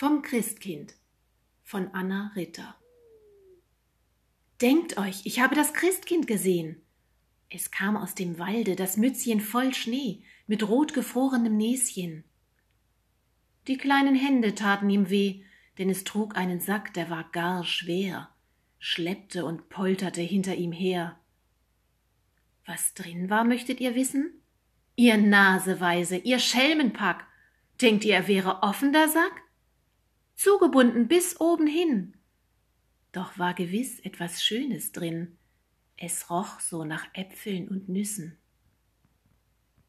Vom Christkind von Anna Ritter Denkt euch, ich habe das Christkind gesehen. Es kam aus dem Walde, das Mützchen voll Schnee, mit rotgefrorenem Näschen. Die kleinen Hände taten ihm weh, denn es trug einen Sack, der war gar schwer, schleppte und polterte hinter ihm her. Was drin war, möchtet ihr wissen? Ihr Naseweise, ihr Schelmenpack! Denkt ihr, er wäre offen, der Sack? Zugebunden bis oben hin. Doch war gewiss etwas Schönes drin. Es roch so nach Äpfeln und Nüssen.